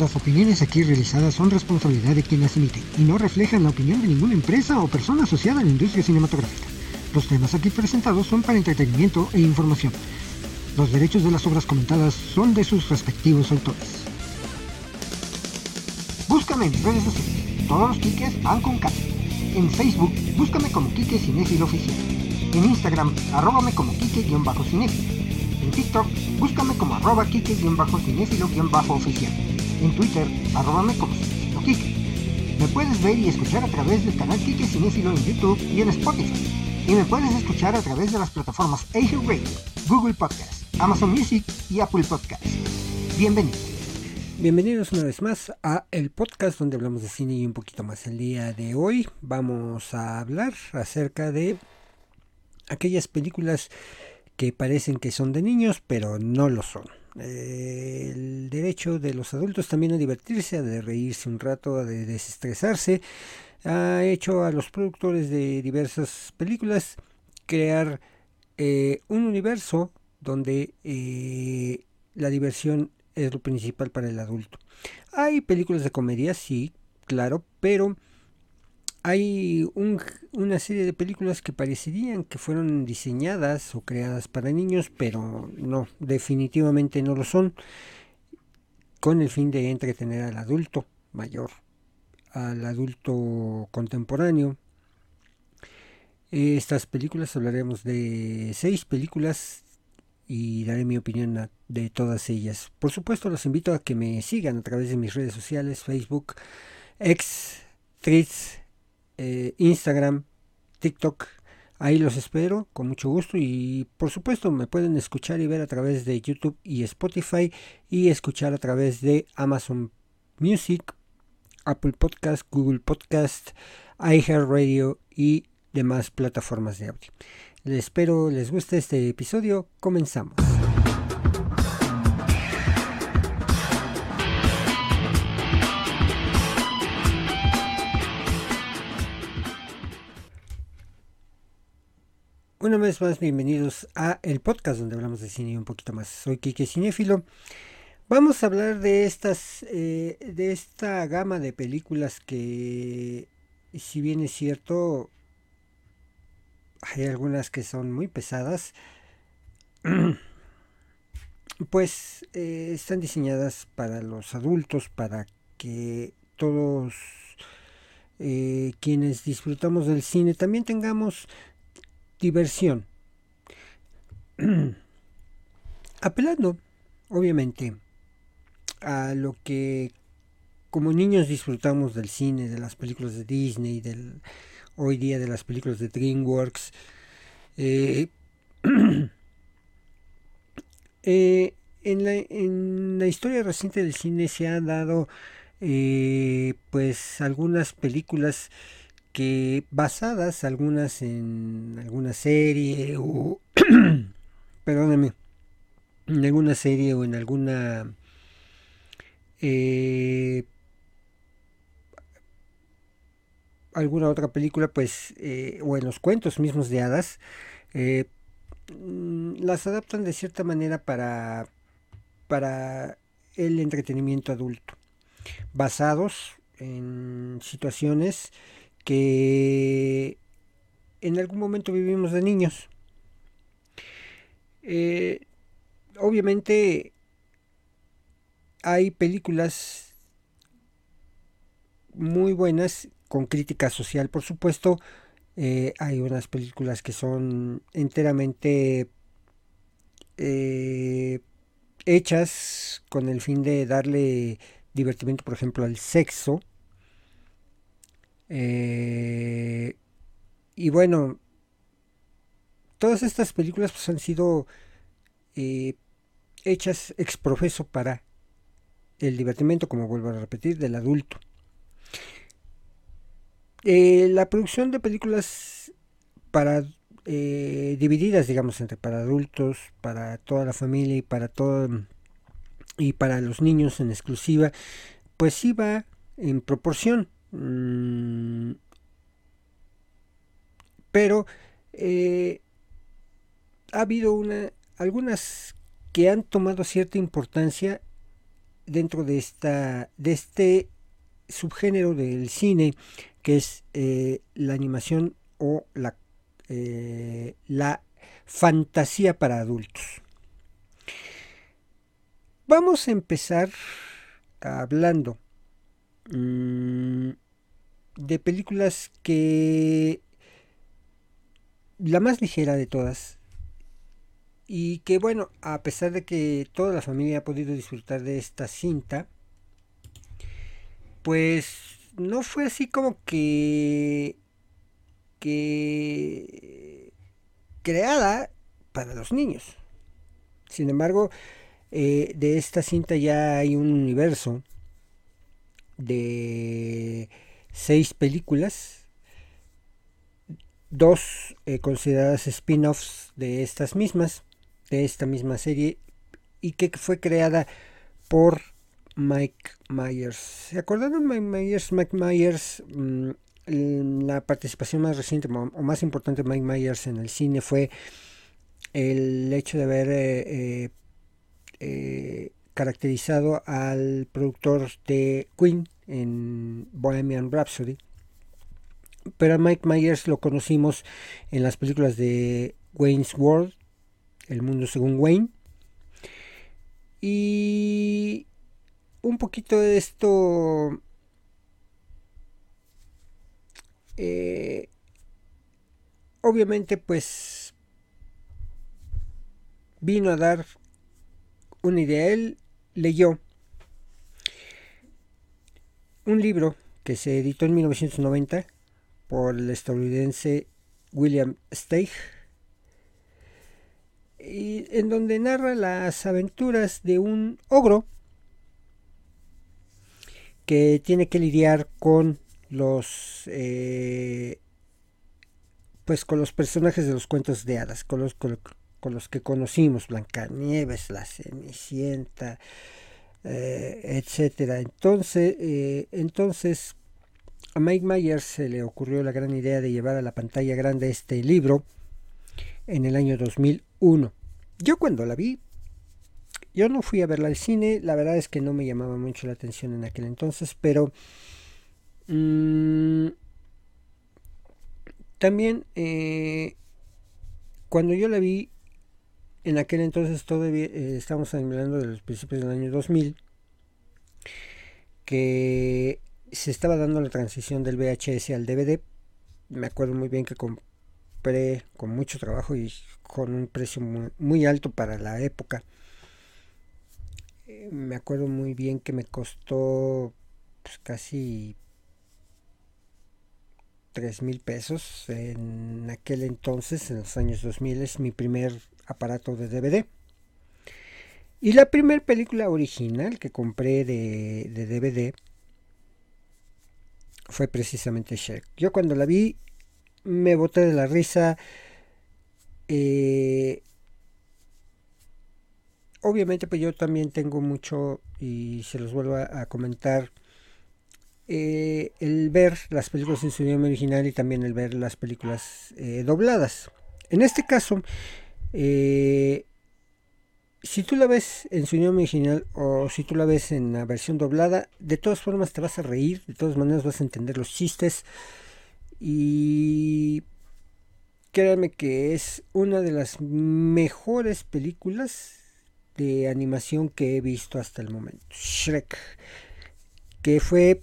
Las opiniones aquí realizadas son responsabilidad de quien las emite y no reflejan la opinión de ninguna empresa o persona asociada a la industria cinematográfica. Los temas aquí presentados son para entretenimiento e información. Los derechos de las obras comentadas son de sus respectivos autores. Búscame en redes sociales. Todos los Kikes van con K. En Facebook, búscame como Kike Cinéfilo Oficial. En Instagram, arróbame como Kike-Cinéfilo. En TikTok, búscame como arroba Kike-Cinéfilo-Oficial. En Twitter, Cinéfilo Kike. Me puedes ver y escuchar a través del canal Kike Cinéfilo en YouTube y en Spotify. Y me puedes escuchar a través de las plataformas Asia Radio, Google Podcast, Amazon Music y Apple Podcast. Bienvenidos. Bienvenidos una vez más a el podcast donde hablamos de cine y un poquito más. El día de hoy vamos a hablar acerca de aquellas películas que parecen que son de niños, pero no lo son. El derecho de los adultos también a divertirse, a de reírse un rato, a de desestresarse, ha hecho a los productores de diversas películas crear eh, un universo donde eh, la diversión es lo principal para el adulto. Hay películas de comedia, sí, claro, pero hay una serie de películas que parecerían que fueron diseñadas o creadas para niños, pero no, definitivamente no lo son, con el fin de entretener al adulto mayor, al adulto contemporáneo. Estas películas hablaremos de seis películas y daré mi opinión de todas ellas. Por supuesto, los invito a que me sigan a través de mis redes sociales, Facebook, X, Threads, eh, Instagram, TikTok. Ahí los espero con mucho gusto y por supuesto me pueden escuchar y ver a través de YouTube y Spotify y escuchar a través de Amazon Music, Apple Podcast, Google Podcast, iHeartRadio y demás plataformas de audio. Espero les guste este episodio. Comenzamos. Una vez más, bienvenidos a el podcast donde hablamos de cine un poquito más. Soy Kike Cinefilo. Vamos a hablar de estas, eh, de esta gama de películas que, si bien es cierto, hay algunas que son muy pesadas, pues eh, están diseñadas para los adultos, para que todos eh, quienes disfrutamos del cine también tengamos diversión. Apelando, obviamente, a lo que como niños disfrutamos del cine, de las películas de Disney, del, hoy día de las películas de DreamWorks. Eh, eh, en, la, historia reciente del cine se han dado eh, pues algunas películas que basadas algunas en alguna serie o perdóname en alguna serie o en alguna eh, alguna otra película, pues, eh, o en los cuentos mismos de hadas, eh, mm, las adaptan de cierta manera para, para el entretenimiento adulto, basados en situaciones que en algún momento vivimos de niños. Eh, obviamente hay películas muy buenas con crítica social, por supuesto. Eh, hay unas películas que son enteramente eh, hechas con el fin de darle divertimento, por ejemplo, al sexo. Eh, y bueno, todas estas películas pues, han sido hechas ex profeso para el divertimento, como vuelvo a repetir, del adulto. Eh, la producción de películas para eh, divididas, digamos, entre para adultos, para toda la familia y para todo y para los niños en exclusiva, pues sí va en proporción. Mm, pero eh, ha habido una, algunas que han tomado cierta importancia dentro de esta de este subgénero del cine que es eh, la animación o la, eh, la fantasía para adultos. Vamos a empezar hablando mm, de películas que la más ligera de todas y que bueno, a pesar de que toda la familia ha podido disfrutar de esta cinta, pues no fue así como que que creada para los niños. Sin embargo, eh, de esta cinta ya hay un universo de seis películas, dos eh, consideradas spin-offs de estas mismas, de esta misma serie, y que fue creada por Mike Myers. ¿Se acuerdan de Mike Myers? Mike Myers, mm, la participación más reciente o más importante de Mike Myers en el cine fue el hecho de haber eh, eh, caracterizado al productor de Queen en Bohemian Rhapsody. Pero a Mike Myers lo conocimos en las películas de Wayne's World, El Mundo Según Wayne. Y un poquito de esto eh, obviamente pues vino a dar una idea él leyó un libro que se editó en 1990 por el estadounidense William Steig y en donde narra las aventuras de un ogro que tiene que lidiar con los eh, pues con los personajes de los cuentos de hadas, con los, los que conocimos, Blancanieves, la Cenicienta, eh, etcétera. Entonces, eh, entonces a Mike Myers se le ocurrió la gran idea de llevar a la pantalla grande este libro en el año 2001. Yo cuando la vi yo no fui a verla al cine, la verdad es que no me llamaba mucho la atención en aquel entonces, pero mm, también eh, cuando yo la vi, en aquel entonces todavía eh, estamos hablando de los principios del año 2000, que se estaba dando la transición del VHS al DVD. Me acuerdo muy bien que compré con mucho trabajo y con un precio muy alto para la época me acuerdo muy bien que me costó pues, casi tres mil pesos en aquel entonces, en los años 2000, es mi primer aparato de DVD. Y la primera película original que compré de, DVD fue precisamente Shrek. Yo cuando la vi me boté de la risa. Eh, obviamente pues yo también tengo mucho y se los vuelvo a, comentar eh, el ver las películas en su idioma original y también el ver las películas eh, dobladas en este caso eh, si tú la ves en su idioma original o si tú la ves en la versión doblada de todas formas te vas a reír de todas maneras vas a entender los chistes y créanme que es una de las mejores películas de animación que he visto hasta el momento. Shrek, que fue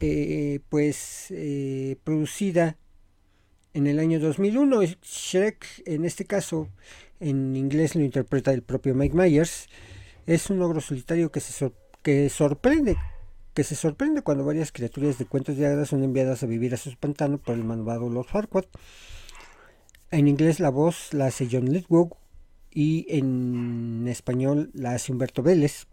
eh, pues eh, producida en el año 2001. Shrek, en este caso, en inglés lo interpreta el propio Mike Myers, es un ogro solitario que se sorprende que se sorprende cuando varias criaturas de cuentos de hadas son enviadas a vivir a su pantano por el malvado Lord Farquaad. En inglés la voz la hace John Lithgow y en español la hace Humberto Vélez.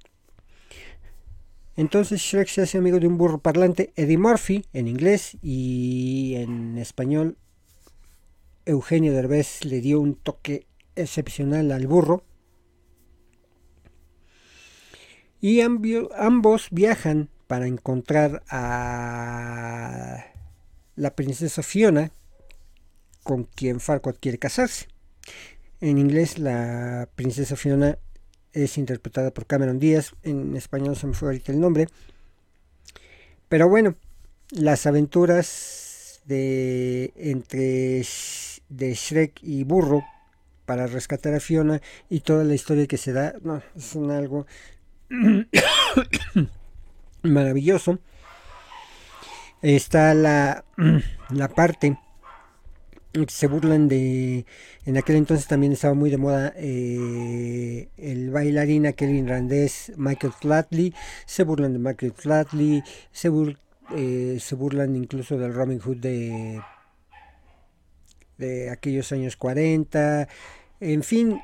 Entonces Shrek se hace amigo de un burro parlante, Eddie Murphy, en inglés, y en español Eugenio Derbez le dio un toque excepcional al burro. Y ambos viajan para encontrar a la princesa Fiona, con quien Farquaad quiere casarse. En inglés la princesa Fiona es interpretada por Cameron Díaz, en español se me fue ahorita el nombre. Pero bueno, las aventuras de entre de Shrek y Burro para rescatar a Fiona y toda la historia que se da, no, es un algo maravilloso. Está la, la parte se burlan de en aquel entonces también estaba muy de moda eh, el bailarín aquel irlandés Michael Flatley se burlan de Michael Flatley se, eh, se burlan incluso del Robin Hood de de aquellos años 40 en fin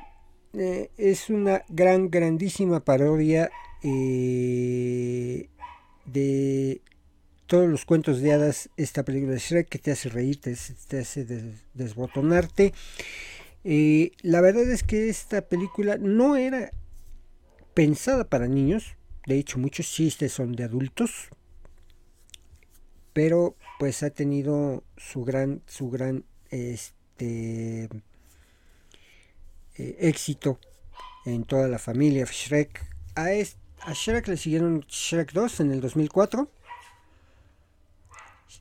eh, es una gran grandísima parodia de todos los cuentos de hadas, esta película de Shrek que te hace reír, te, hace desbotonarte. Eh, la verdad es que esta película no era pensada para niños, de hecho muchos chistes son de adultos, pero pues ha tenido su gran, su gran este, eh, éxito en toda la familia Shrek. A, Shrek le siguieron Shrek 2 en el 2004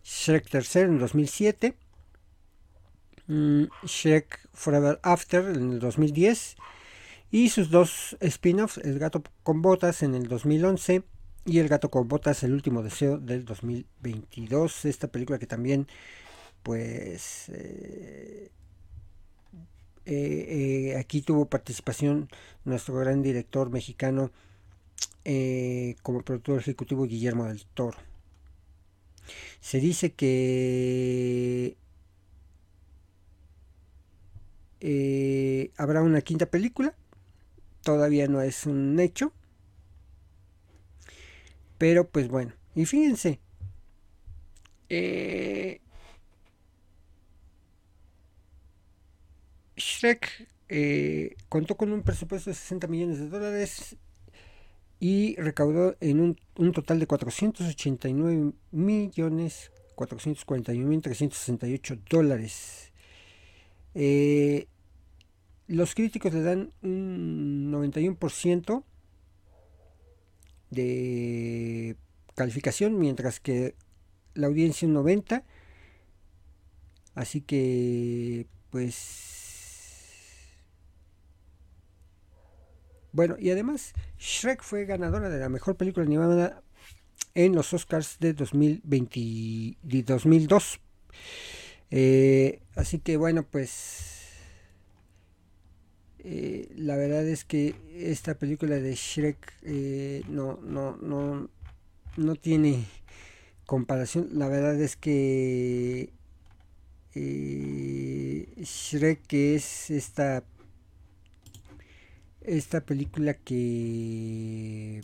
Shrek III en 2007, mm, Shrek Forever After en el 2010 y sus dos spin-offs, El gato con botas en el 2011 y El gato con botas, El último deseo del 2022. Esta película que también pues eh, eh, eh, aquí tuvo participación nuestro gran director mexicano como productor ejecutivo Guillermo del Toro. Se dice que habrá una quinta película. Todavía no es un hecho. Pero pues bueno. Y fíjense. Eh, Shrek eh, contó con un presupuesto de 60 millones de dólares y recaudó en un, un total de 489 millones 441 mil 368 dólares. Eh, los críticos le dan un 91% de calificación, mientras que la audiencia un 90%. Así que, pues, Bueno, y además Shrek fue ganadora de la mejor película animada en los Oscars de 2020, 2002. Eh, así que bueno, pues eh, la verdad es que esta película de Shrek eh, no, no, no, no tiene comparación. La verdad es que Shrek es esta esta película que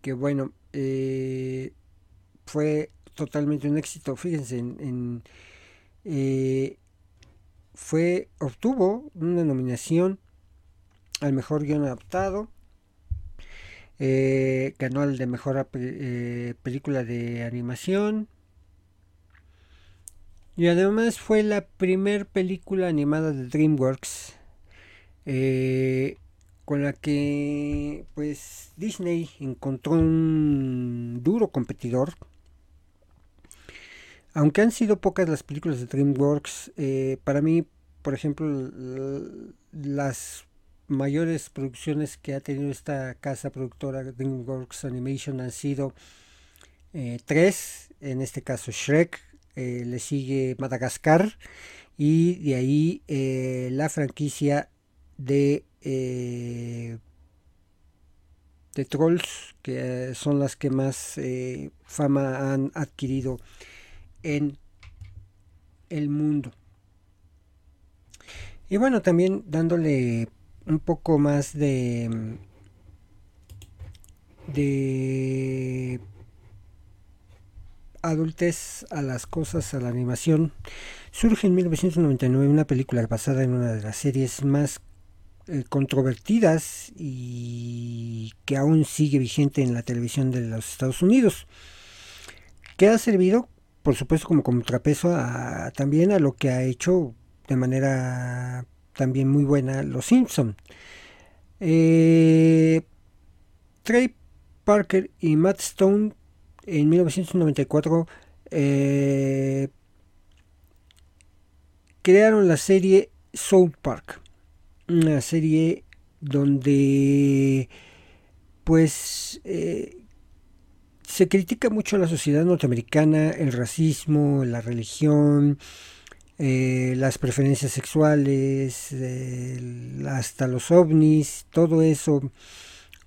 que bueno eh, fue totalmente un éxito fíjense en, eh, fue obtuvo una nominación al mejor guion adaptado eh, ganó el de mejor película de animación y además fue la primer película animada de DreamWorks eh, con la que pues Disney encontró un duro competidor. Aunque han sido pocas las películas de DreamWorks, eh, para mí, por ejemplo, las mayores producciones que ha tenido esta casa productora DreamWorks Animation han sido eh, tres, en este caso Shrek, eh, le sigue Madagascar y de ahí eh, la franquicia de, eh, de Trolls, que son las que más fama han adquirido en el mundo. Y bueno, también dándole un poco más de de adultez a las cosas, a la animación, surge en 1999 una película basada en una de las series más eh, controvertidas y que aún sigue vigente en la televisión de los Estados Unidos, que ha servido, por supuesto, como contrapeso a, también a lo que ha hecho de manera también muy buena, Los Simpson. Eh, Trey Parker y Matt Stone en 1994 eh, crearon la serie South Park, una serie donde pues eh, se critica mucho a la sociedad norteamericana, el racismo, la religión, eh, las preferencias sexuales, hasta los ovnis, todo eso,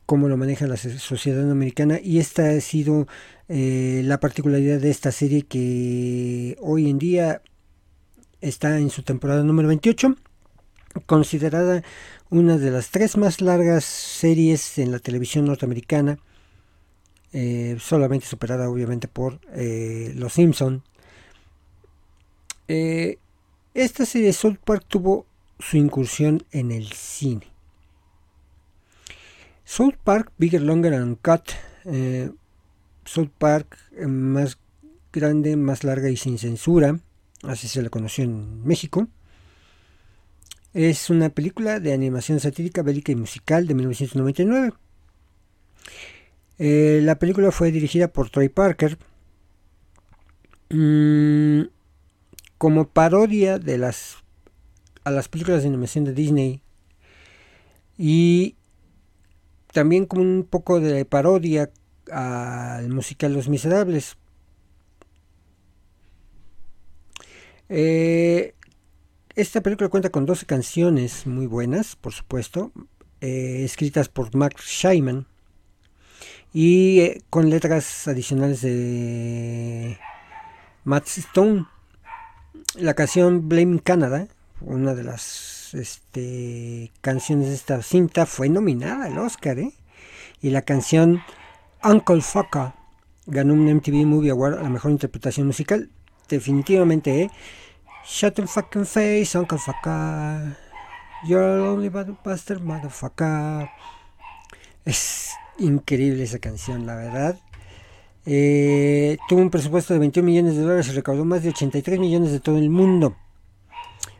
cómo lo maneja la sociedad americana. Y esta ha sido eh, la particularidad de esta serie que hoy en día está en su temporada número 28, considerada una de las tres más largas series en la televisión norteamericana, eh, solamente superada obviamente por eh, Los Simpson. Esta serie South Park tuvo su incursión en el cine. South Park Bigger, Longer and Cut. South Park más grande, más larga y sin censura. Así se la conoció en México. Es una película de animación satírica, bélica y musical de 1999. Eh, la película fue dirigida por Troy Parker mm, como parodia de las a las películas de animación de Disney y también como un poco de parodia al musical Los Miserables. Eh, esta película cuenta con 12 canciones muy buenas, por supuesto, eh, escritas por Max Scheiman y eh, con letras adicionales de Matt Stone. La canción Blame Canada, una de las este, canciones de esta cinta, fue nominada al Oscar. Y la canción Uncle Fucker ganó un MTV Movie Award a la mejor interpretación musical. Definitivamente, ¿eh? Shut the fucking face, Uncle Fucker. You're only bastard, motherfucker. Es increíble esa canción, la verdad. Eh, tuvo un presupuesto de 21 millones de dólares y recaudó más de 83 millones de todo el mundo.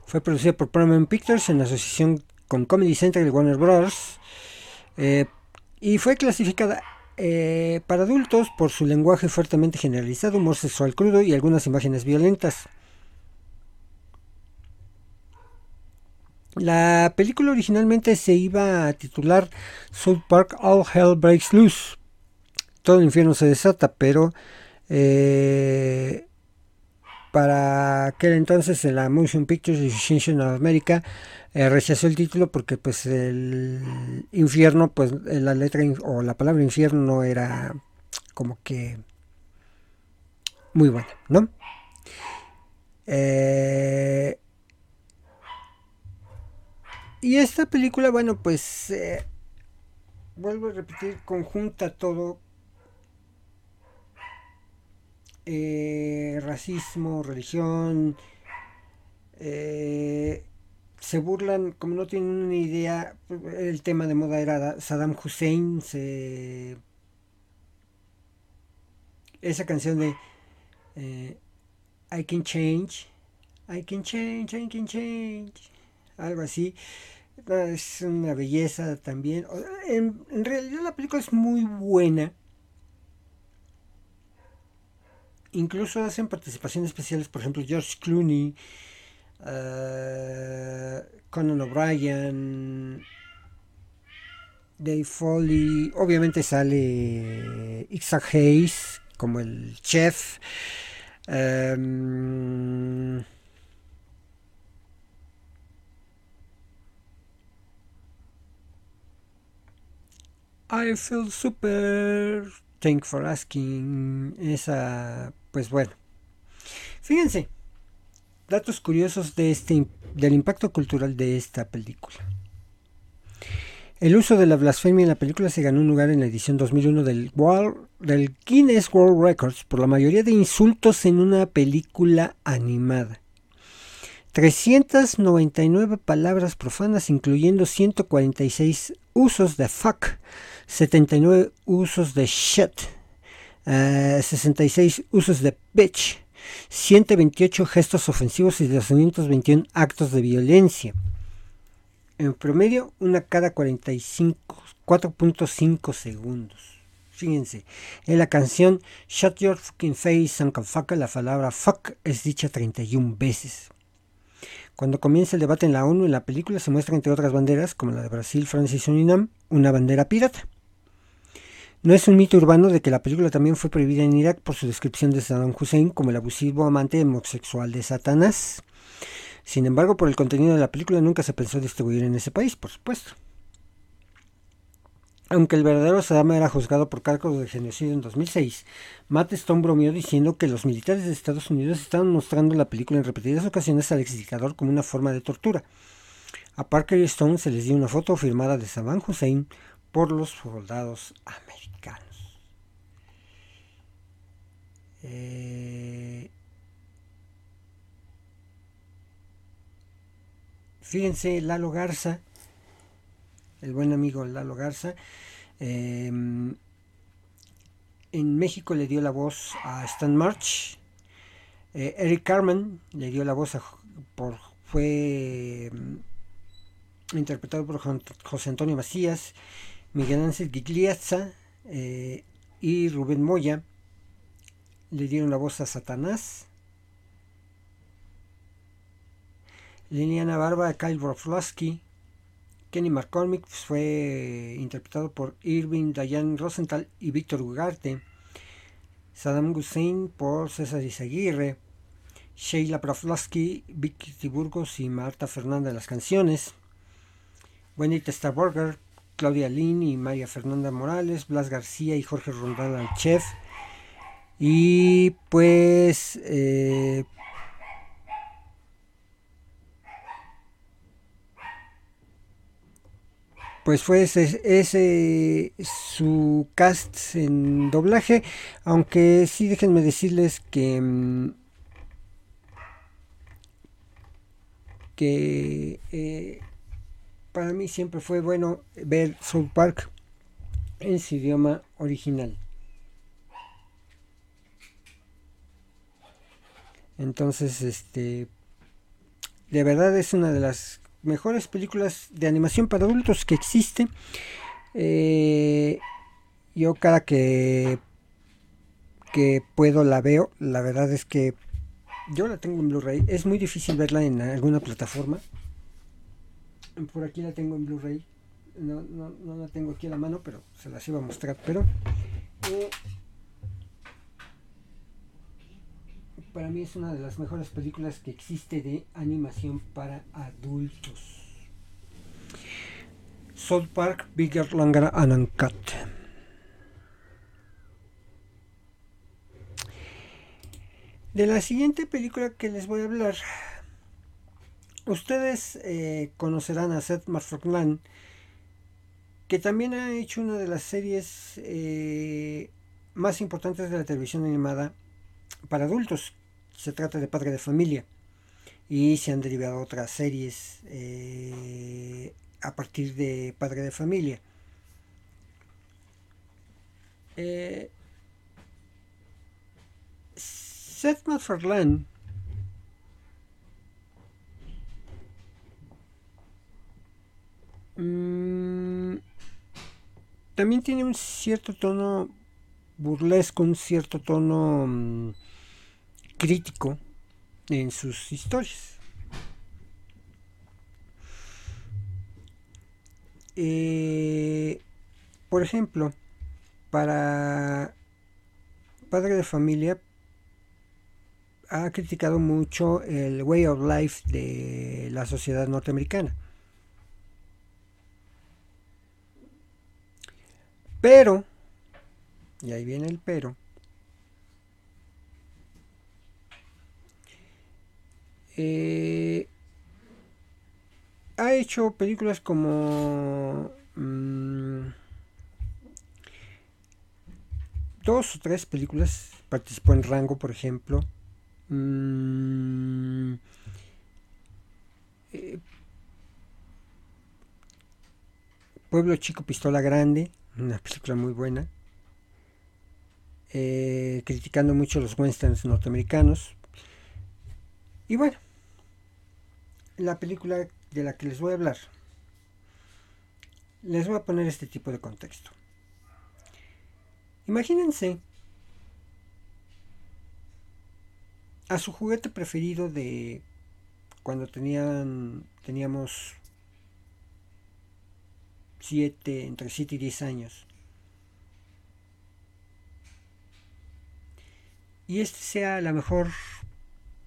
Fue producida por Paramount Pictures en asociación con Comedy Central y Warner Bros. Eh, y fue clasificada eh, para adultos por su lenguaje fuertemente generalizado, humor sexual crudo y algunas imágenes violentas. La película originalmente se iba a titular South Park All Hell Breaks Loose. Todo el infierno se desata, pero eh, para aquel entonces la Motion Pictures Association of America eh, rechazó el título porque pues el infierno, pues la letra o la palabra infierno no era como que muy buena, ¿no? Eh, y esta película, bueno, pues eh, vuelvo a repetir, conjunta todo. Eh, racismo, religión. Eh, se burlan, como no tienen una idea, el tema de moda era Saddam Hussein. esa canción de I can change, I can change, I can change, algo así es una belleza también. En, realidad la película es muy buena. Incluso hacen participaciones especiales, por ejemplo, George Clooney, uh, Conan O'Brien, Dave Foley. Obviamente sale Isaac Hayes como el chef. Um, I feel super. Thank for asking. Esa, pues bueno. Fíjense, datos curiosos este, del impacto cultural de esta película. El uso de la blasfemia en la película se ganó un lugar en la edición 2001 del, del Guinness World Records por la mayoría de insultos en una película animada. 399 palabras profanas, incluyendo 146 usos de fuck, 79 usos de shit, 66 eh, usos de bitch, 128 gestos ofensivos y 221 actos de violencia. En promedio, una cada 45, 4.5 segundos. Fíjense, en la canción Shut Your Fucking Face and Fuck, la palabra fuck es dicha 31 veces. Cuando comienza el debate en la ONU, en la película se muestra entre otras banderas, como la de Brasil, Francia y Surinam, una bandera pirata. No es un mito urbano de que la película también fue prohibida en Irak por su descripción de Saddam Hussein como el abusivo amante homosexual de Satanás. Sin embargo, por el contenido de la película nunca se pensó distribuir en ese país, por supuesto. Aunque el verdadero Saddam era juzgado por cargos de genocidio en 2006, Matt Stone bromeó diciendo que los militares de Estados Unidos estaban mostrando la película en repetidas ocasiones al exdictador como una forma de tortura. A Parker y Stone se les dio una foto firmada de Saddam Hussein por los soldados americanos. Eh, fíjense, Lalo Garza, el buen amigo Lalo Garza, em, en México le dio la voz a Stan March. Eh, Eric Carmen le dio la voz a, por, fue em, interpretado por José Antonio Macías. Miguel Ángel Gigliazza eh, y Rubén Moya le dieron la voz a Satanás. Liliana Barba, Kyle Broflovsky, Kenny McCormick fue interpretado por Irving Dayan Rosenthal y Víctor Ugarte. Saddam Hussein por César Izaguirre. Sheila Broflovsky, Vicky Tiburgos y Marta Fernanda las canciones. Wendy Testaborger Claudia Lin y María Fernanda Morales, Blas García y Jorge Rondal al chef. Y pues eh, pues fue ese, su cast en doblaje, aunque sí déjenme decirles que mm, que eh, para mí siempre fue bueno ver South Park en su idioma original. Entonces, este, de verdad es una de las mejores películas de animación para adultos que existe. Eh, yo cada que que puedo la veo. La verdad es que yo la tengo en Blu-ray. Es muy difícil verla en alguna plataforma. Por aquí la tengo en Blu-ray. No, no, la tengo aquí a la mano, pero se las iba a mostrar. Pero eh, para mí es una de las mejores películas que existe de animación para adultos. South Park Bigger, Longer and. De la siguiente película que les voy a hablar Ustedes eh, conocerán a Seth MacFarlane, que también ha hecho una de las series eh, más importantes de la televisión animada para adultos. Se trata de Padre de Familia. Y se han derivado otras series eh, a partir de Padre de Familia. Seth MacFarlane Mm, también tiene un cierto tono burlesco, un cierto tono mm, crítico en sus historias. Eh, por ejemplo, para Padre de Familia ha criticado mucho el way of life de la sociedad norteamericana. Pero, y ahí viene el pero, eh, ha hecho películas como mm, dos o tres películas, participó en Rango, por ejemplo. Mm, eh, Pueblo Chico Pistola Grande, una película muy buena, eh, criticando mucho los westerns norteamericanos. Y bueno, la película de la que les voy a hablar les voy a poner este tipo de contexto. Imagínense a su juguete preferido de cuando tenían teníamos 7, entre 7 y 10 años. Y este sea a mejor,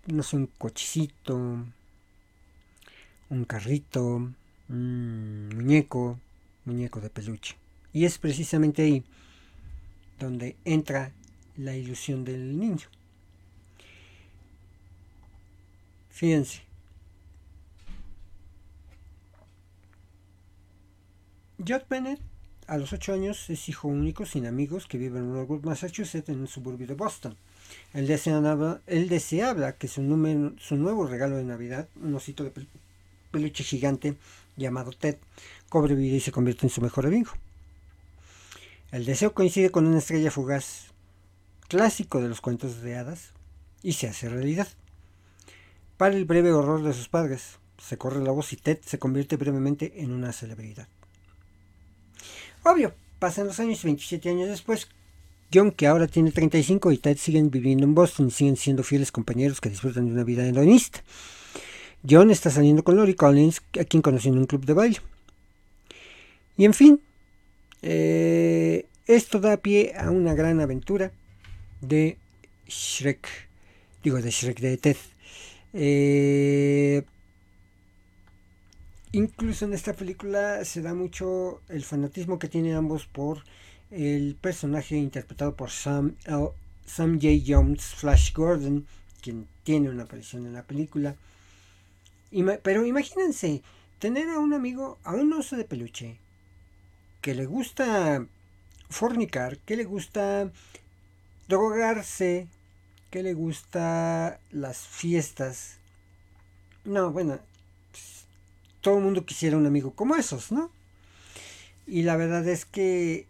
no sé, un cochecito, un carrito, un muñeco, muñeco de peluche. Y es precisamente ahí donde entra la ilusión del niño. Fíjense. Judd Bennett, a los 8 años, es hijo único, sin amigos, que vive en Norwood, Massachusetts, en un suburbio de Boston. Él deseaba, él deseaba que su nuevo regalo de Navidad, un osito de peluche gigante llamado Ted, cobre vida y se convierta en su mejor amigo. El deseo coincide con una estrella fugaz, clásico de los cuentos de hadas, y se hace realidad. Para el breve horror de sus padres, se corre la voz y Ted se convierte brevemente en una celebridad. Obvio, pasan los años y 27 años después, John, que ahora tiene 35, y Ted siguen viviendo en Boston y siguen siendo fieles compañeros que disfrutan de una vida hedonista. John está saliendo con Lori Collins, a quien conoció en un club de baile. Y en fin, eh, esto da pie a una gran aventura de Shrek, digo de Shrek de Ted. Eh, incluso en esta película se da mucho el fanatismo que tienen ambos por el personaje interpretado por Sam, Sam J. Jones, Flash Gordon, quien tiene una aparición en la película. Pero imagínense, tener a un amigo, a un oso de peluche, que le gusta fornicar, que le gusta drogarse, que le gusta las fiestas. No, bueno, todo el mundo quisiera un amigo como esos, ¿no? Y la verdad es que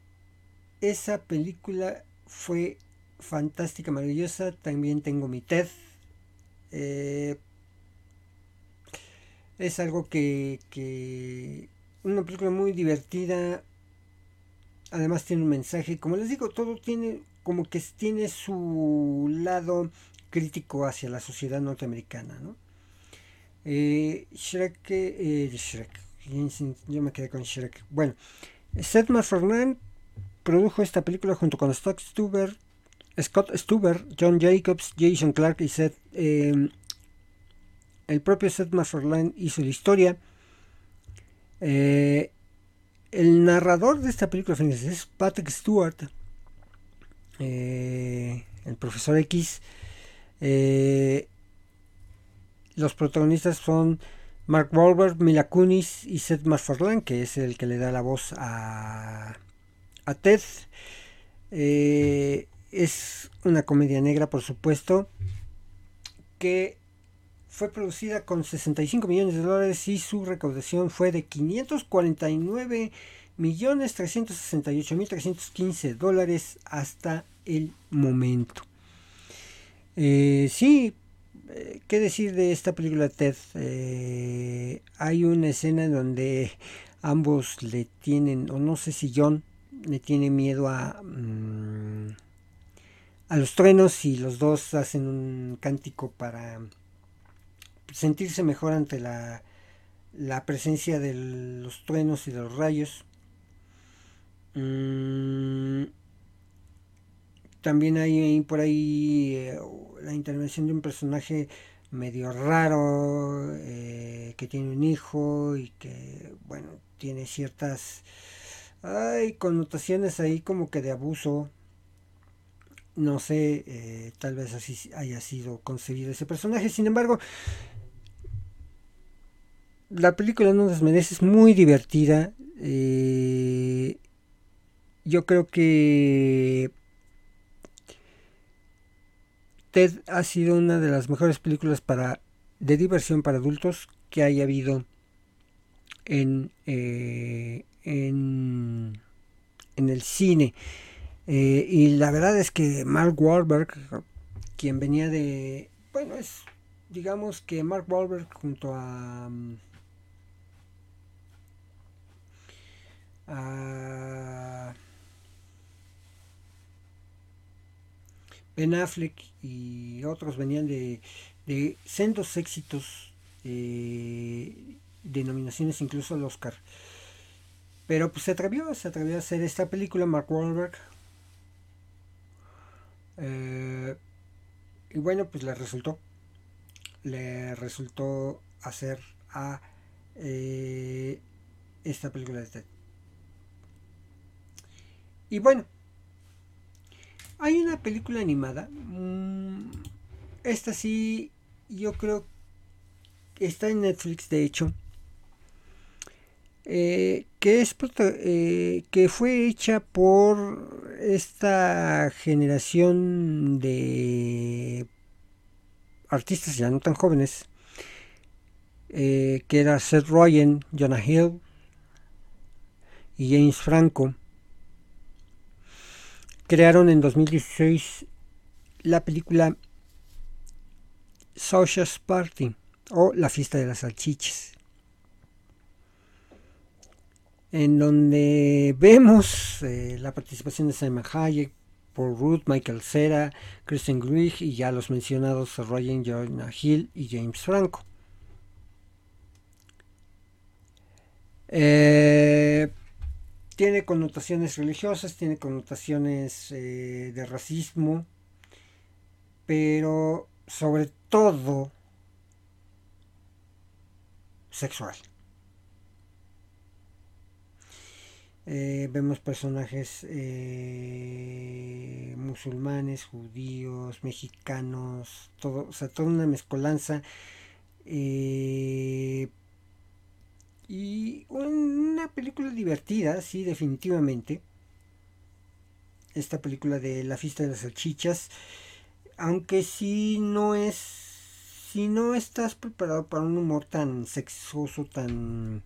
esa película fue fantástica, maravillosa. También tengo mi TED. Eh, es algo que, que, Una película muy divertida. Además tiene un mensaje. Como les digo, todo tiene como que tiene su lado crítico hacia la sociedad norteamericana, ¿no? Eh, Shrek, eh, Shrek, yo me quedé con Shrek. Bueno, Seth MacFarlane produjo esta película junto con Scott Stuber, Scott Stuber, John Jacobs, Jason Clark y Seth. Em, el propio Seth MacFarlane hizo la historia. Eh, el narrador de esta película es Patrick Stewart, eh, el profesor X. Eh, los protagonistas son Mark Wahlberg, Mila Kunis y Seth MacFarlane, que es el que le da la voz a a Ted. Es una comedia negra, por supuesto, que fue producida con 65 millones de dólares y su recaudación fue de 549 millones 368 mil 315 dólares hasta el momento. Eh, sí, eh, ¿qué decir de esta película Ted? hay una escena en donde ambos le tienen, o no sé si John le tiene miedo a, mm, a los truenos y los dos hacen un cántico para sentirse mejor ante la, la presencia de los truenos y de los rayos. Mm, también hay, por ahí eh, la intervención de un personaje medio raro eh, que tiene un hijo y que bueno tiene ciertas hay connotaciones ahí como que de abuso. No sé, eh, tal vez así haya sido concebido ese personaje. Sin embargo, la película no desmerece, es muy divertida. Eh, yo creo que Ted ha sido una de las mejores películas para de diversión para adultos que haya habido en, eh, en, el cine. Eh, y la verdad es que Mark Wahlberg, quien venía de... Bueno, es digamos que Mark Wahlberg junto a... Ah, ben Affleck y otros venían de, de sendos éxitos, eh, denominaciones incluso al Oscar. Pero pues se atrevió, se atrevió a hacer esta película, Mark Wahlberg. Eh, y bueno, pues le resultó. Le resultó hacer a eh, esta película de y bueno, hay una película animada. Mm, esta sí, yo creo que está en Netflix, de hecho. Eh, que es eh, que fue hecha por esta generación de artistas ya no tan jóvenes eh, que era Seth Rogen, Jonah Hill y James Franco crearon en 2016 la película Social Party o La fiesta de las salchichas en donde vemos eh, la participación de Simon Hayek, Paul Rudd, Michael Cera, Kristen Grieg y ya los mencionados Ryan Jonah Hill y James Franco. Eh, tiene connotaciones religiosas, tiene connotaciones eh, de racismo, pero sobre todo sexual. Eh, vemos personajes eh, musulmanes, judíos, mexicanos, todo, o sea, toda una mezcolanza. Y una película divertida, sí, definitivamente. Esta película de La fiesta de las salchichas. Aunque si no es. Si no estás preparado para un humor tan sexoso, tan.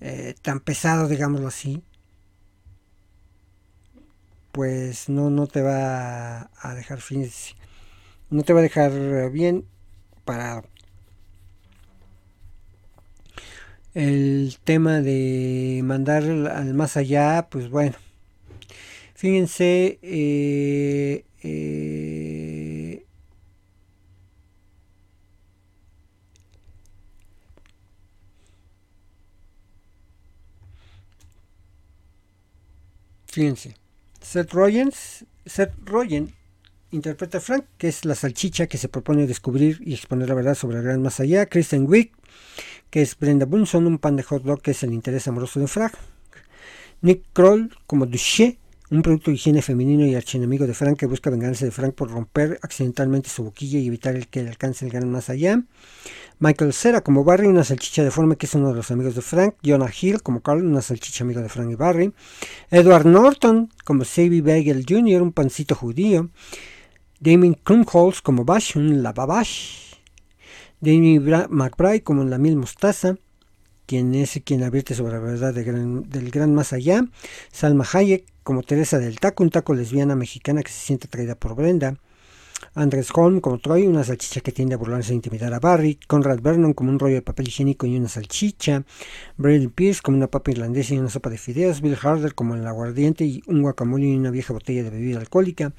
Eh, tan pesado, digámoslo así. Pues no, no te va a dejar fin. No te va a dejar bien para el tema de mandar al más allá, pues bueno, fíjense, eh, eh, fíjense, Seth Rogen, Seth Rogen interpreta a Frank, que es la salchicha que se propone descubrir y exponer la verdad sobre el gran más allá. Kristen Wiig que es Brenda Bunson, un pan de hot dog que es el interés amoroso de Frank. Nick Kroll como Duché, un producto de higiene femenino y archienemigo de Frank que busca vengarse de Frank por romper accidentalmente su boquilla y evitar el que le alcance el gran más allá. Michael Cera como Barry, una salchicha deforme que es uno de los amigos de Frank. Jonah Hill como Carl, una salchicha amiga de Frank y Barry. Edward Norton como Savvy Bagel Jr., un pancito judío. Damien Krumholz como Bash, un lavabash. Jamie McBride como en la mil mostaza, quien es quien advierte sobre la verdad del gran más allá. Salma Hayek como Teresa del Taco, un taco lesbiana mexicana que se siente atraída por Brenda. Andrés Holm como Troy, una salchicha que tiende a burlarse e intimidar a Barry. Conrad Vernon como un rollo de papel higiénico y una salchicha. Brady Pierce como una papa irlandesa y una sopa de fideos. Bill Harder como el aguardiente y un guacamole y una vieja botella de bebida alcohólica.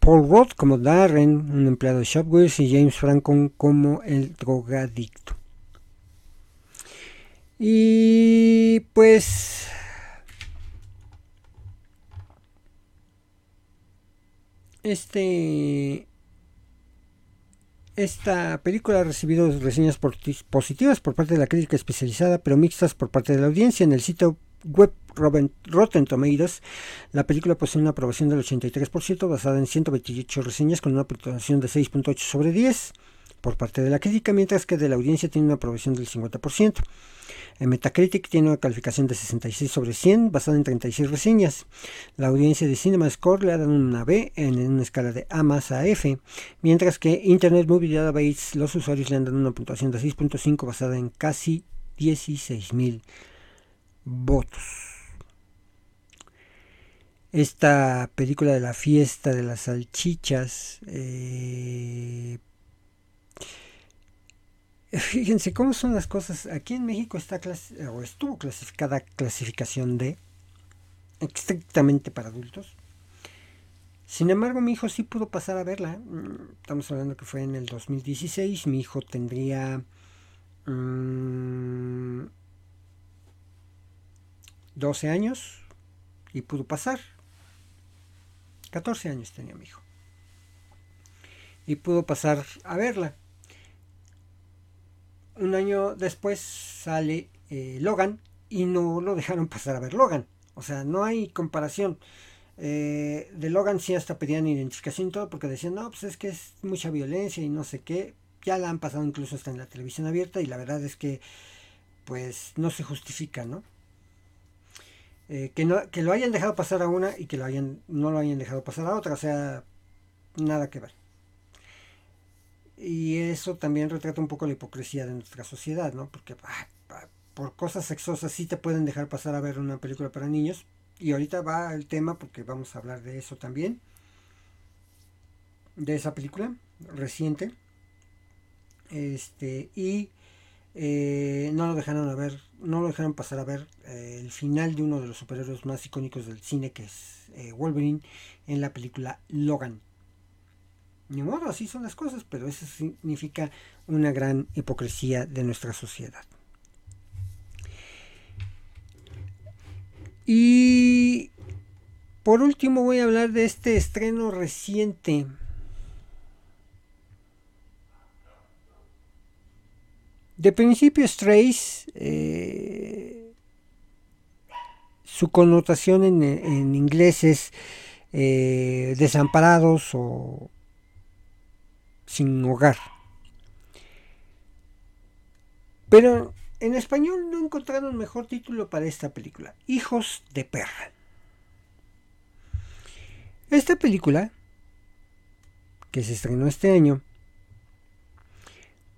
Paul Roth como Darren, un empleado de Shopwares, y James Franco como el drogadicto. Y pues este esta película ha recibido reseñas positivas por parte de la crítica especializada, pero mixtas por parte de la audiencia. En el sitio web Rotten Tomatoes, la película posee una aprobación del 83%, basada en 128 reseñas con una puntuación de 6.8 sobre 10 por parte de la crítica, mientras que de la audiencia tiene una aprobación del 50%. En Metacritic tiene una calificación de 66 sobre 100, basada en 36 reseñas. La audiencia de CinemaScore le ha dado una B en una escala de A más a F, mientras que Internet Movie Database los usuarios le han dado una puntuación de 6.5 basada en casi 16.000 votos. Esta película de la fiesta de las salchichas, eh, fíjense cómo son las cosas. Aquí en México está o estuvo clasificada clasificación D, estrictamente para adultos. Sin embargo, mi hijo sí pudo pasar a verla. Mm, estamos hablando que fue en el 2016. Mi hijo tendría 12 mm, años y pudo pasar. 14 años tenía mi hijo. Y pudo pasar a verla. Un año después sale eh, Logan y no lo dejaron pasar a ver Logan. O sea, no hay comparación. Eh, de Logan sí hasta pedían identificación y todo porque decían, no, pues es que es mucha violencia y no sé qué. Ya la han pasado incluso hasta en la televisión abierta y la verdad es que pues no se justifica, ¿no? Eh, que, no, que lo hayan dejado pasar a una y que lo hayan, no lo hayan dejado pasar a otra, o sea, nada que ver. Y eso también retrata un poco la hipocresía de nuestra sociedad, ¿no? Porque ah, por cosas sexosas sí te pueden dejar pasar a ver una película para niños. Y ahorita va el tema porque vamos a hablar de eso también. De esa película reciente. Este, y eh, no lo dejaron a ver, no lo dejaron pasar a ver eh, el final de uno de los superhéroes más icónicos del cine, que es eh, Wolverine, en la película Logan. Ni modo, así son las cosas, pero eso significa una gran hipocresía de nuestra sociedad. Y por último voy a hablar de este estreno reciente. De principio Strays, eh, su connotación en, inglés es eh, desamparados o sin hogar. Pero en español no encontraron mejor título para esta película, Hijos de Perra. Esta película, que se estrenó este año,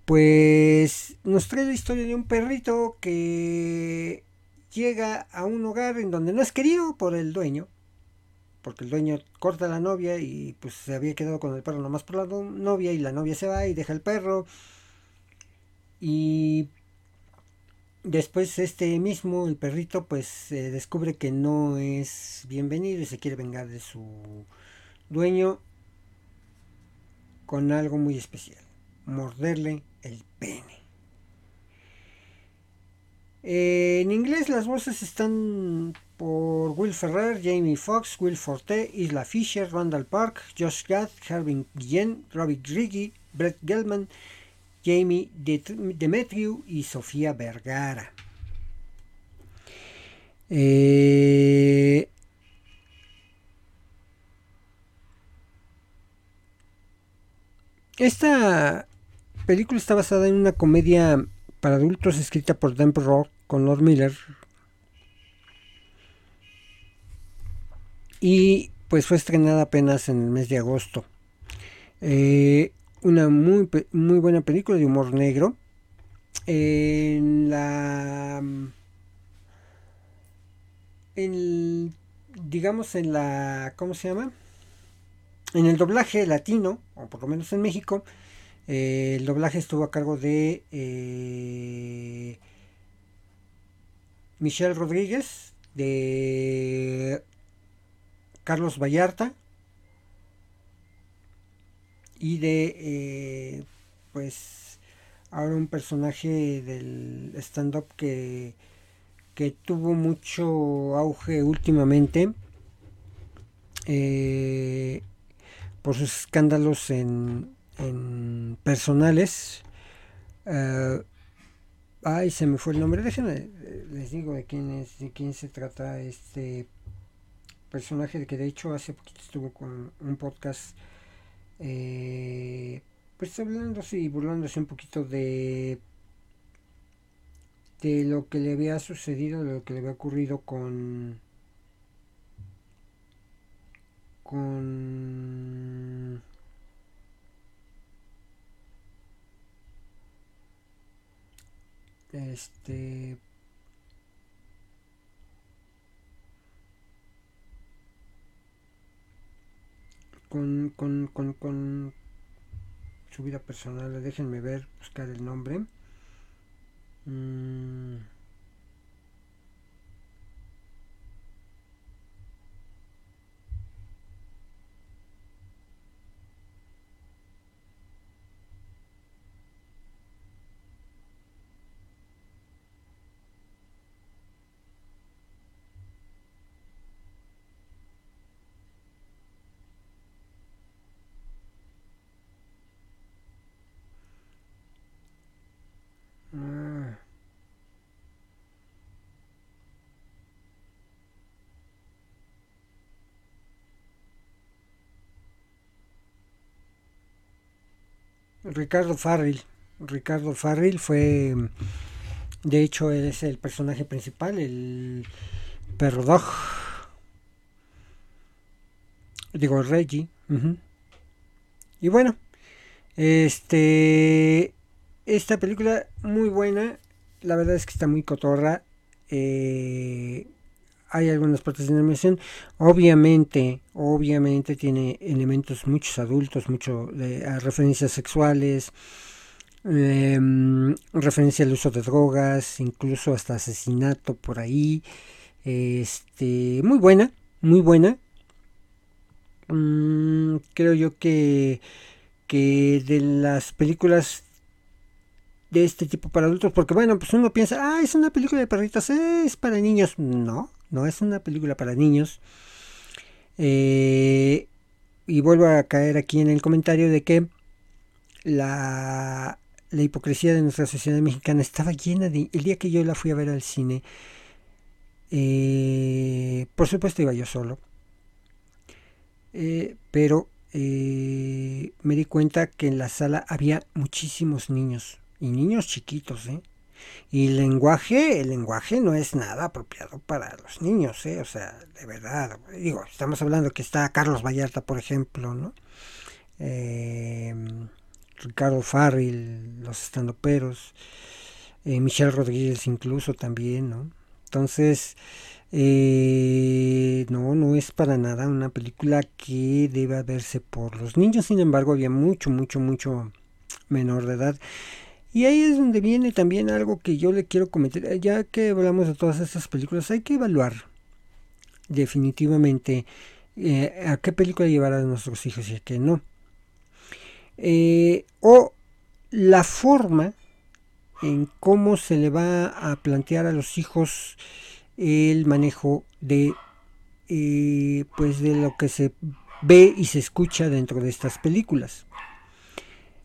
pues nos trae la historia de un perrito que llega a un hogar en donde no es querido por el dueño, porque el dueño corta a la novia y pues se había quedado con el perro nomás por la novia y la novia se va y deja el perro. Y Después este mismo, el perrito, pues descubre que no es bienvenido y se quiere vengar de su dueño con algo muy especial, morderle pene. Eh, en inglés las voces están por Will Ferrer, Jamie Foxx, Will Forte, Isla Fisher, Randall Park, Josh Gad, Harvin Guillen, Robbie Griggy, Brett Gelman, Jamie Demetriou y Sofía Vergara. Eh, esta película está basada en una comedia para adultos escrita por Dan Rock con Lord Miller. Y pues fue estrenada apenas en el mes de agosto. Eh, una muy, muy buena película de humor negro. En la. En, digamos en la. ¿Cómo se llama? En el doblaje latino, o por lo menos en México, eh, el doblaje estuvo a cargo de eh, Michelle Rodríguez, de Carlos Vallarta, y de eh, pues ahora un personaje del stand-up que, que tuvo mucho auge últimamente eh, por sus escándalos en, en personales eh, ay se me fue el nombre déjenme les digo de quién es de quién se trata este personaje que de hecho hace poquito estuvo con un podcast eh, pues hablándose y burlándose un poquito de de lo que le había sucedido, de lo que le había ocurrido con con este con, con, con, con su vida personal. Déjenme ver, buscar el nombre. Mm. Ricardo Farrell. Ricardo Farrell fue, de hecho, es el personaje principal, el perro dog. Digo, Reggie. Y bueno, este, esta película muy buena. La verdad es que está muy cotorra. Eh, hay algunas partes de animación. Obviamente, obviamente tiene elementos muchos adultos, mucho de referencias sexuales, em, referencia al uso de drogas, incluso hasta asesinato por ahí. Este, muy buena, muy buena. Mm, creo yo que, que de las películas de este tipo para adultos, porque bueno, pues uno piensa, ah, es una película de perritos, es para niños. No, no es una película para niños. Eh, y vuelvo a caer aquí en el comentario de que la, la hipocresía de nuestra sociedad mexicana estaba llena de... El día que yo la fui a ver al cine, eh, por supuesto iba yo solo, eh, pero me di cuenta que en la sala había muchísimos niños, y niños chiquitos, ¿eh? Y lenguaje, el lenguaje no es nada apropiado para los niños, ¿eh? O sea, de verdad, digo, estamos hablando que está Carlos Vallarta, por ejemplo, ¿no? Eh, Ricardo Farrell, los estandoperos, eh, Michelle Rodríguez incluso también, ¿no? Entonces, eh, no, no es para nada una película que deba verse por los niños, sin embargo había mucho, mucho, mucho menor de edad. Y ahí es donde viene también algo que yo le quiero comentar. Ya que hablamos de todas estas películas, hay que evaluar definitivamente eh, a qué película llevar a nuestros hijos y a qué no. Eh, o la forma en cómo se le va a plantear a los hijos el manejo de eh, pues de lo que se ve y se escucha dentro de estas películas.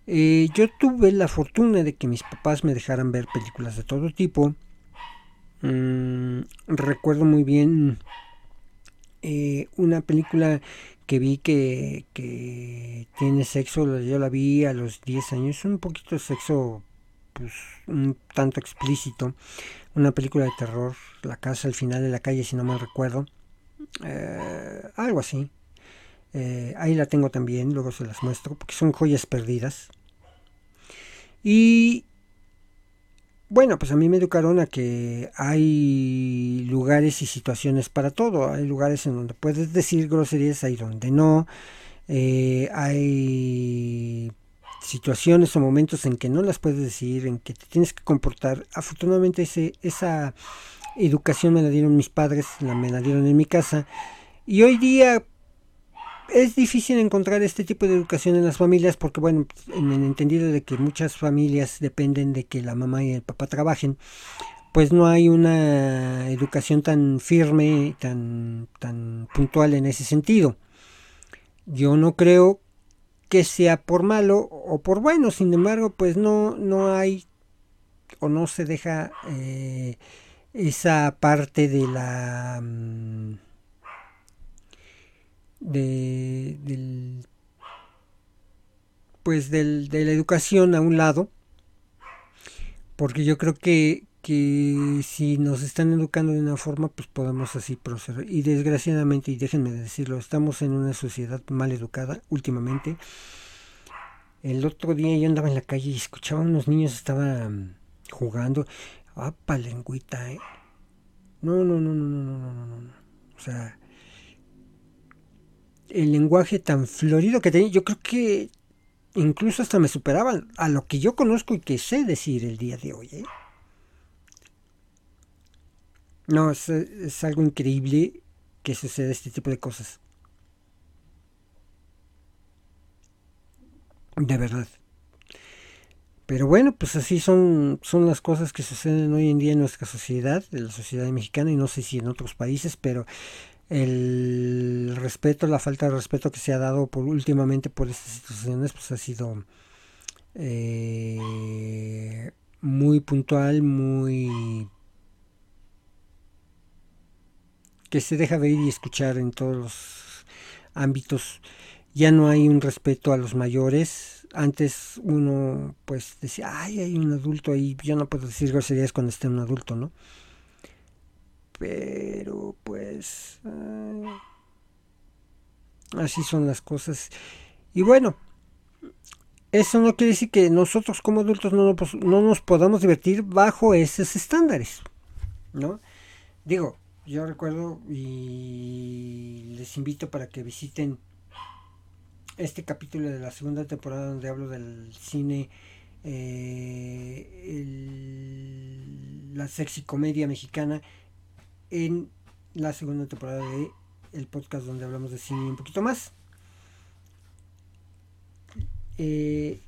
Eh, yo tuve la fortuna de que mis papás me dejaran ver películas de todo tipo. Mm, recuerdo muy bien eh, una película que vi que, tiene sexo, yo la vi a los 10 años, un poquito de sexo, pues un tanto explícito. Una película de terror, La casa al final de la calle, si no mal recuerdo. Eh, algo así. Eh, ahí la tengo también, luego se las muestro, porque son joyas perdidas. Y bueno, pues a mí me educaron a que hay lugares y situaciones para todo. Hay lugares en donde puedes decir groserías, hay donde no. Eh, hay situaciones o momentos en que no las puedes decir, en que te tienes que comportar. Afortunadamente ese, esa educación me la dieron mis padres, la, me la dieron en mi casa. Y hoy día es difícil encontrar este tipo de educación en las familias porque, bueno, en el entendido de que muchas familias dependen de que la mamá y el papá trabajen, pues no hay una educación tan firme, tan, tan puntual en ese sentido. Yo no creo que sea por malo o por bueno, sin embargo, pues no, no hay o no se deja eh, esa parte de la... Mm, de, del, pues del, de la educación a un lado, porque yo creo que, que si nos están educando de una forma, pues podemos así proceder. Y desgraciadamente, y déjenme decirlo, estamos en una sociedad mal educada últimamente. El otro día yo andaba en la calle y escuchaba a unos niños estaban jugando. ¡Ah, palengüita, eh! No, no, no, no, no, no, no, no. O sea, el lenguaje tan florido que tenía, yo creo que incluso hasta me superaban a lo que yo conozco y que sé decir el día de hoy. ¿eh? No, es, algo increíble que suceda este tipo de cosas. De verdad. Pero bueno, pues así son, son las cosas que suceden hoy en día en nuestra sociedad, en la sociedad mexicana, y no sé si en otros países, pero el respeto, la falta de respeto que se ha dado por últimamente por estas situaciones, pues ha sido eh, muy puntual, muy que se deja ver y escuchar en todos los ámbitos ya no hay un respeto a los mayores. Antes uno pues decía, ay, hay un adulto ahí, yo no puedo decir groserías cuando esté un adulto, ¿no? Pero pues... así son las cosas. Y bueno, eso no quiere decir que nosotros como adultos no, no nos podamos divertir bajo esos estándares, ¿no? Digo, yo recuerdo y les invito para que visiten este capítulo de la segunda temporada donde hablo del cine, eh, la sexy comedia mexicana, en la segunda temporada de el podcast donde hablamos de cine un poquito más. Eh,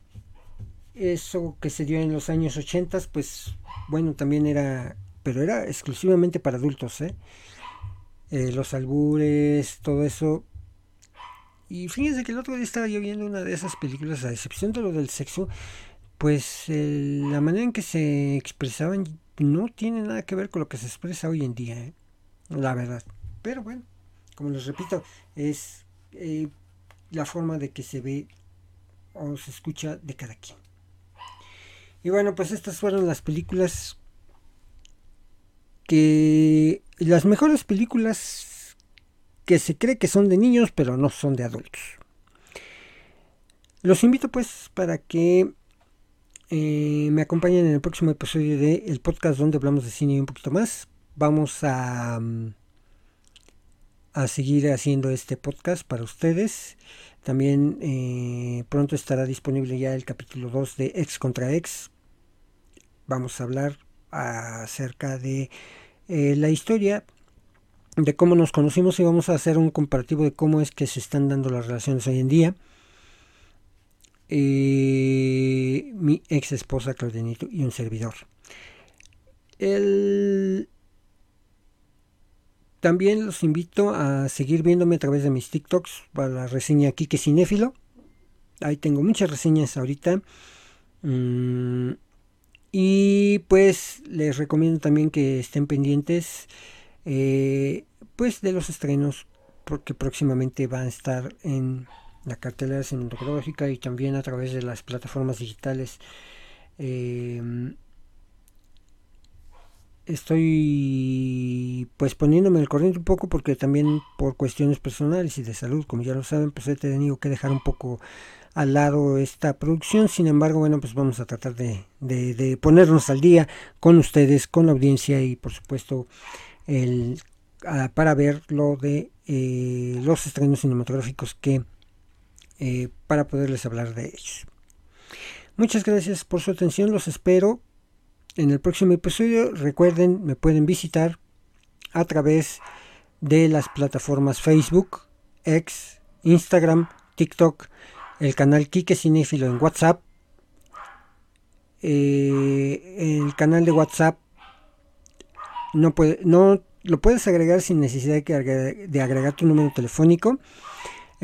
eso que se dio en los años 80, pues bueno, también era, pero era exclusivamente para adultos, ¿eh? Eh, los albures, todo eso. Y fíjense que el otro día estaba yo viendo una de esas películas, a excepción de lo del sexo, pues la manera en que se expresaban no tiene nada que ver con lo que se expresa hoy en día, la verdad. Pero bueno, como les repito, es la forma de que se ve o se escucha de cada quien. Y bueno, pues estas fueron las películas que... Las mejores películas que se cree que son de niños, pero no son de adultos. Los invito pues para que eh, me acompañen en el próximo episodio del podcast donde hablamos de cine y un poquito más. Vamos a, a seguir haciendo este podcast para ustedes. También eh, pronto estará disponible ya el capítulo 2 de Ex contra Ex. Vamos a hablar acerca de eh, la historia de cómo nos conocimos y vamos a hacer un comparativo de cómo es que se están dando las relaciones hoy en día. Eh, mi ex esposa Claudianito y un servidor. El también los invito a seguir viéndome a través de mis TikToks para la reseña Kike Cinéfilo. Ahí tengo muchas reseñas ahorita. Mm, y pues les recomiendo también que estén pendientes eh, pues de los estrenos porque próximamente van a estar en la cartelera cinematográfica y también a través de las plataformas digitales. Eh, estoy pues poniéndome el corriente un poco porque también por cuestiones personales y de salud, como ya lo saben, pues he tenido que dejar un poco al lado esta producción. Sin embargo, bueno, pues vamos a tratar de, de, ponernos al día con ustedes, con la audiencia y por supuesto el, para ver lo de eh, los estrenos cinematográficos que eh, para poderles hablar de ellos. Muchas gracias por su atención, los espero en el próximo episodio. Recuerden, me pueden visitar a través de las plataformas Facebook, X, Instagram, TikTok, el canal Kike Cinéfilo en WhatsApp, eh, el canal de WhatsApp no, no lo puedes agregar sin necesidad de, de agregar tu número telefónico.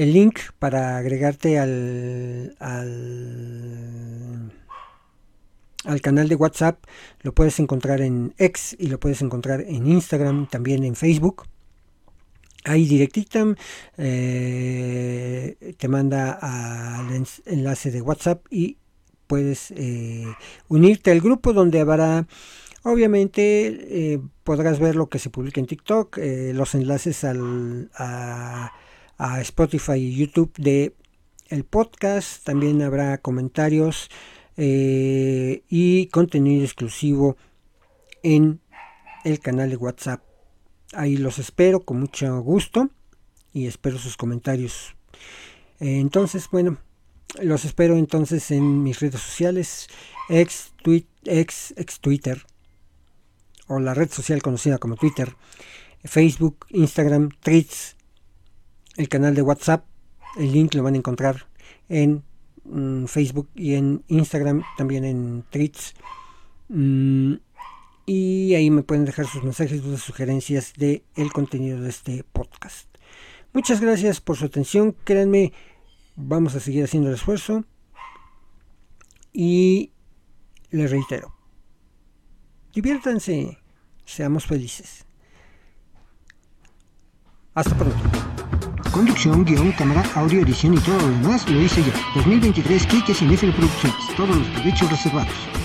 El link para agregarte al, al al canal de WhatsApp. Lo puedes encontrar en X y lo puedes encontrar en Instagram, también en Facebook. Ahí directita eh, te manda al enlace de WhatsApp y puedes eh, unirte al grupo donde habrá, obviamente, eh, podrás ver lo que se publica en TikTok, los enlaces al, a, a Spotify y YouTube de el podcast, también habrá comentarios eh, y contenido exclusivo en el canal de WhatsApp. Ahí los espero con mucho gusto y espero sus comentarios. entonces, bueno, los espero entonces en mis redes sociales, ex, ex, Twitter, o la red social conocida como Twitter, Facebook, Instagram, Tweets, el canal de WhatsApp. El link lo van a encontrar en Mm, Facebook y en Instagram, también en tweets. Mm, y ahí me pueden dejar sus mensajes, sus sugerencias de el contenido de este podcast. Muchas gracias por su atención. Créanme, vamos a seguir haciendo el esfuerzo. Y les reitero, diviértanse, seamos felices. Hasta pronto. Conducción, guion, cámara, audio, edición y todo lo demás lo hice yo. 2023 Kike Cinéfilo Producciones. Todos los derechos reservados.